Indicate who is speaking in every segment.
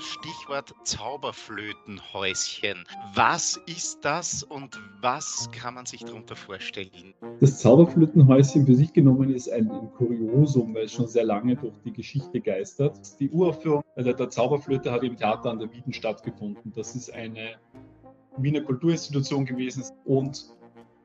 Speaker 1: Stichwort Zauberflötenhäuschen. Was ist das und was kann man sich darunter vorstellen?
Speaker 2: Das Zauberflötenhäuschen für sich genommen ist ein, ein Kuriosum, weil es schon sehr lange durch die Geschichte geistert. Die Uraufführung also der Zauberflöte hat im Theater an der Wieden stattgefunden. Das ist eine Wiener Kulturinstitution gewesen und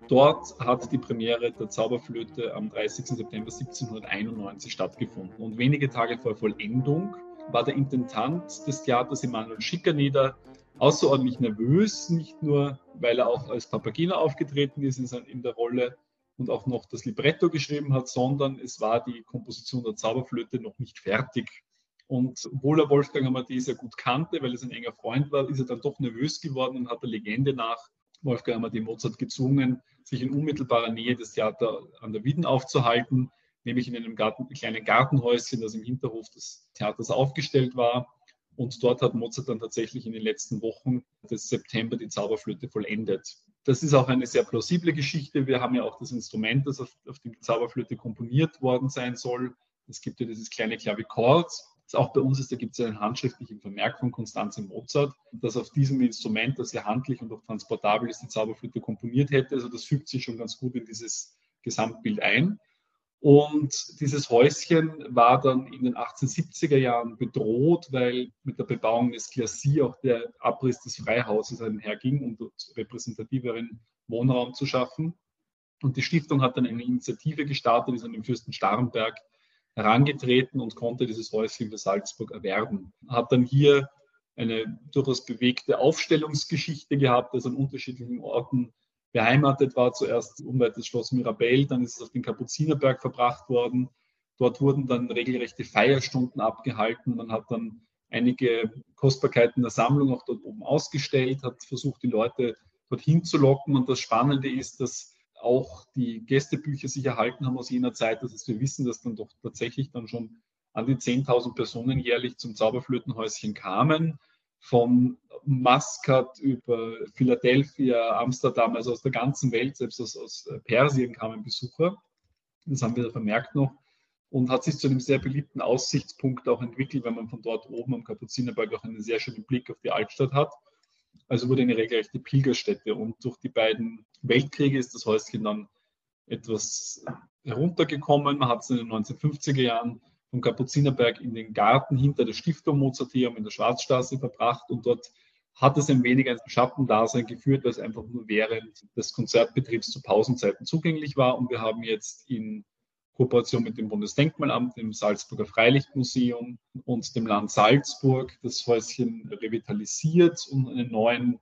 Speaker 2: Dort hat die Premiere der Zauberflöte am 30. September 1791 stattgefunden. Und wenige Tage vor Vollendung war der Intendant des Theaters Emanuel Schickerneder außerordentlich nervös, nicht nur, weil er auch als Papageno aufgetreten ist in der Rolle und auch noch das Libretto geschrieben hat, sondern es war die Komposition der Zauberflöte noch nicht fertig. Und obwohl er Wolfgang Amadeus sehr gut kannte, weil er ein enger Freund war, ist er dann doch nervös geworden und hat der Legende nach Wolfgang Amadeus Mozart gezwungen, sich in unmittelbarer Nähe des Theater an der Wieden aufzuhalten, nämlich in einem Garten, kleinen Gartenhäuschen, das im Hinterhof des Theaters aufgestellt war. Und dort hat Mozart dann tatsächlich in den letzten Wochen des September die Zauberflöte vollendet. Das ist auch eine sehr plausible Geschichte. Wir haben ja auch das Instrument, das auf, auf dem Zauberflöte komponiert worden sein soll. Es gibt ja dieses kleine Klavikord, das auch bei uns ist, da gibt es einen handschriftlichen Vermerk von Konstanze Mozart, dass auf diesem Instrument, das ja handlich und auch transportabel ist, die Zauberflöte komponiert hätte. Also das fügt sich schon ganz gut in dieses Gesamtbild ein. Und dieses Häuschen war dann in den 1870er Jahren bedroht, weil mit der Bebauung des Glacis auch der Abriss des Freihauses einherging, um dort repräsentativeren Wohnraum zu schaffen. Und die Stiftung hat dann eine Initiative gestartet, ist an den Fürsten Starnberg herangetreten und konnte dieses Häuschen für Salzburg erwerben. Hat dann hier eine durchaus bewegte Aufstellungsgeschichte gehabt, das an unterschiedlichen Orten beheimatet war. Zuerst unweit des Schloss Mirabell, dann ist es auf den Kapuzinerberg verbracht worden. Dort wurden dann regelrechte Feierstunden abgehalten. Man hat dann einige Kostbarkeiten der Sammlung auch dort oben ausgestellt, hat versucht, die Leute dorthin zu locken. Und das Spannende ist, dass auch die Gästebücher sich erhalten haben aus jener Zeit. Das heißt, wir wissen, dass dann doch tatsächlich dann schon an die 10.000 Personen jährlich zum Zauberflötenhäuschen kamen. Von Maskat über Philadelphia, Amsterdam, also aus der ganzen Welt, selbst aus, aus Persien kamen Besucher. Das haben wir vermerkt noch und hat sich zu einem sehr beliebten Aussichtspunkt auch entwickelt, wenn man von dort oben am Kapuzinerberg auch einen sehr schönen Blick auf die Altstadt hat. Also wurde eine regelrechte Pilgerstätte. Und durch die beiden Weltkriege ist das Häuschen dann etwas heruntergekommen. Man hat es in den 1950er Jahren vom Kapuzinerberg in den Garten hinter der Stiftung Mozarteum in der Schwarzstraße verbracht und dort hat es ein wenig ein Schattendasein geführt, weil es einfach nur während des Konzertbetriebs zu Pausenzeiten zugänglich war. Und wir haben jetzt in Kooperation mit dem Bundesdenkmalamt, dem Salzburger Freilichtmuseum und dem Land Salzburg das Häuschen revitalisiert und einen neuen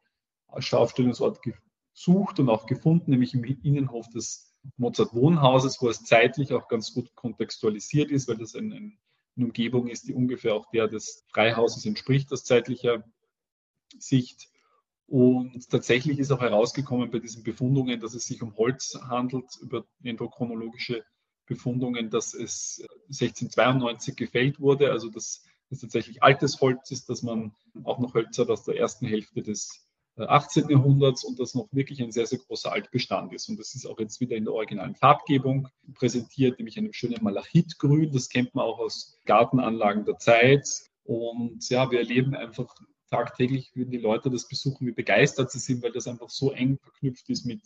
Speaker 2: Schaustellungsort gesucht und auch gefunden, nämlich im Innenhof des Mozart-Wohnhauses, wo es zeitlich auch ganz gut kontextualisiert ist, weil das eine, eine Umgebung ist, die ungefähr auch der des Freihauses entspricht aus zeitlicher Sicht. Und tatsächlich ist auch herausgekommen bei diesen Befundungen, dass es sich um Holz handelt, über dendrochronologische Befundungen, dass es 1692 gefällt wurde, also dass es tatsächlich altes Holz ist, dass man auch noch Hölzer aus der ersten Hälfte des 18. Äh, Jahrhunderts und das noch wirklich ein sehr, sehr großer Altbestand ist. Und das ist auch jetzt wieder in der originalen Farbgebung präsentiert, nämlich einem schönen Malachitgrün. Das kennt man auch aus Gartenanlagen der Zeit. Und ja, wir erleben einfach tagtäglich, wenn die Leute das besuchen, wie begeistert sie sind, weil das einfach so eng verknüpft ist mit,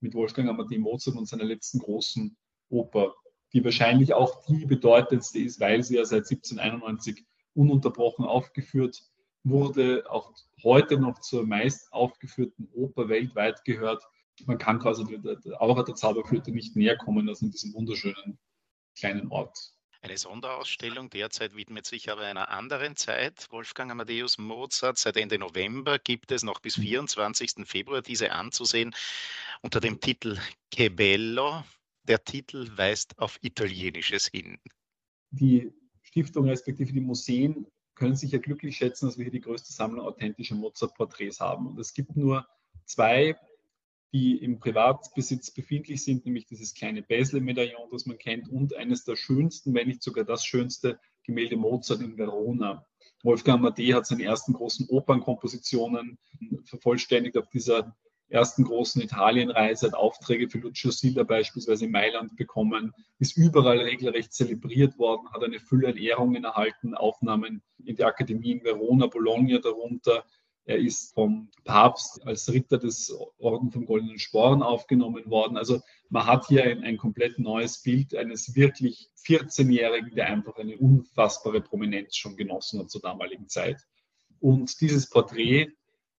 Speaker 2: mit Wolfgang Amadeus Mozart und seiner letzten großen Oper, die wahrscheinlich auch die bedeutendste ist, weil sie ja seit 1791 ununterbrochen aufgeführt wurde, auch heute noch zur meist aufgeführten Oper weltweit gehört. Man kann quasi der Aura der Zauberflöte nicht näher kommen als in diesem wunderschönen kleinen Ort.
Speaker 1: Eine Sonderausstellung derzeit widmet sich aber einer anderen Zeit. Wolfgang Amadeus Mozart, seit Ende November gibt es noch bis 24. Mhm. Februar diese anzusehen unter dem Titel Che Bello, der Titel weist auf Italienisches hin.
Speaker 2: Die Stiftung respektive die Museen können sich ja glücklich schätzen, dass wir hier die größte Sammlung authentischer Mozart-Porträts haben. Und es gibt nur zwei, die im Privatbesitz befindlich sind, nämlich dieses kleine Basel-Medaillon, das man kennt, und eines der schönsten, wenn nicht sogar das schönste Gemälde Mozart in Verona. Wolfgang Amadee hat seine ersten großen Opernkompositionen vervollständigt auf dieser ersten großen Italienreise, hat Aufträge für Lucio Silla beispielsweise in Mailand bekommen, ist überall regelrecht zelebriert worden, hat eine Fülle an Ehrungen erhalten, Aufnahmen in die Akademie in Verona, Bologna darunter. Er ist vom Papst als Ritter des Orden vom Goldenen Sporn aufgenommen worden. Also man hat hier ein, ein komplett neues Bild eines wirklich 14-Jährigen, der einfach eine unfassbare Prominenz schon genossen hat zur damaligen Zeit. Und dieses Porträt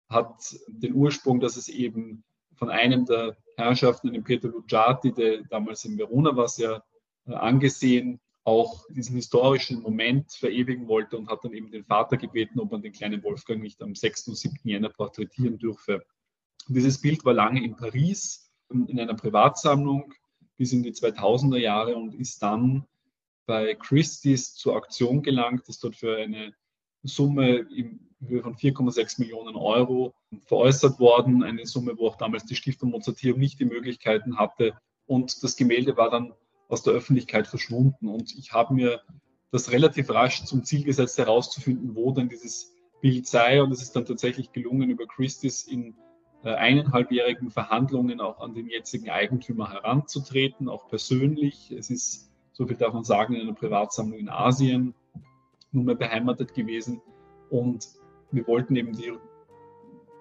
Speaker 2: hat den Ursprung, dass es eben von einem der Herrschaften, dem Pietro Luciati, der damals in Verona war, sehr äh, angesehen, auch diesen historischen Moment verewigen wollte und hat dann eben den Vater gebeten, ob man den kleinen Wolfgang nicht am 6. und 7. Jänner porträtieren dürfe. Dieses Bild war lange in Paris in einer Privatsammlung bis in die 2000er Jahre und ist dann bei Christie's zur Auktion gelangt, ist dort für eine Summe im Höhe von 4,6 Millionen Euro veräußert worden. Eine Summe, wo auch damals die Stiftung Mozarteum nicht die Möglichkeiten hatte. Und das Gemälde war dann aus der Öffentlichkeit verschwunden. Und ich habe mir das relativ rasch zum Ziel gesetzt, herauszufinden, wo denn dieses Bild sei. Und es ist dann tatsächlich gelungen, über Christie's in äh, eineinhalbjährigen Verhandlungen auch an den jetzigen Eigentümer heranzutreten, auch persönlich. Es ist, so viel darf man sagen, in einer Privatsammlung in Asien nunmehr beheimatet gewesen. Und wir wollten eben die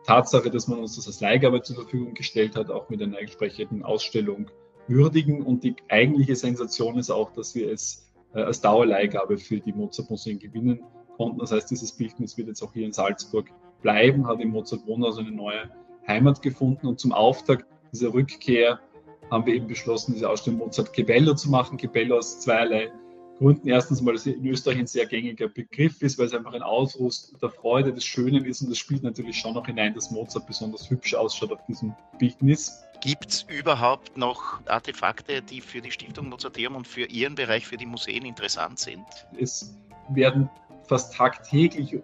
Speaker 2: Tatsache, dass man uns das als Leihgabe zur Verfügung gestellt hat, auch mit einer entsprechenden Ausstellung würdigen. Und die eigentliche Sensation ist auch, dass wir es äh, als Dauerleihgabe für die Mozart-Museen gewinnen konnten. Das heißt, dieses Bildnis wird jetzt auch hier in Salzburg bleiben, hat im Mozart-Wohnhaus eine neue Heimat gefunden. Und zum Auftakt dieser Rückkehr haben wir eben beschlossen, diese Ausstellung Mozart Gebello zu machen. Gebello aus zweierlei Gründen. Erstens mal, dass es in Österreich ein sehr gängiger Begriff ist, weil es einfach ein Ausruf der Freude, des Schönen ist. Und das spielt natürlich schon noch hinein, dass Mozart besonders hübsch ausschaut auf diesem Bildnis.
Speaker 1: Gibt es überhaupt noch Artefakte, die für die Stiftung Mozarteum und für Ihren Bereich, für die Museen interessant sind?
Speaker 2: Es werden fast tagtäglich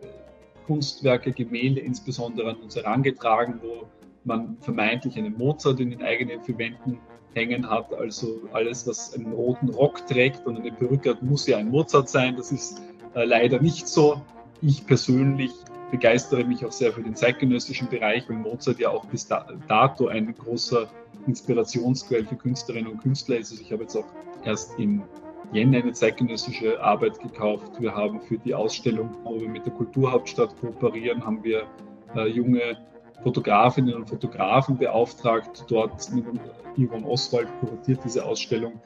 Speaker 2: Kunstwerke, Gemälde insbesondere an uns herangetragen, wo man vermeintlich einen Mozart in den eigenen vier Wänden hängen hat. Also alles, was einen roten Rock trägt und eine Perücke hat, muss ja ein Mozart sein. Das ist äh, leider nicht so. Ich persönlich begeistere mich auch sehr für den zeitgenössischen Bereich, weil Mozart ja auch bis dato ein großer Inspirationsquell für Künstlerinnen und Künstler ist. Also ich habe jetzt auch erst im Jänner eine zeitgenössische Arbeit gekauft. Wir haben für die Ausstellung, wo wir mit der Kulturhauptstadt kooperieren, haben wir äh, junge Fotografinnen und Fotografen beauftragt. Dort Yvonne Oswald kuratiert diese Ausstellung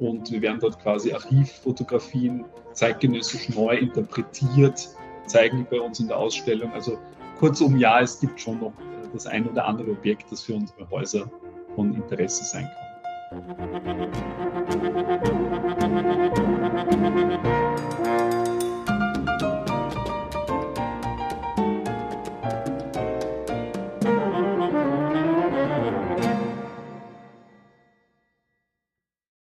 Speaker 2: und wir werden dort quasi Archivfotografien zeitgenössisch neu interpretiert, zeigen bei uns in der Ausstellung. Also kurzum, ja, es gibt schon noch das ein oder andere Objekt, das für unsere Häuser von Interesse sein kann.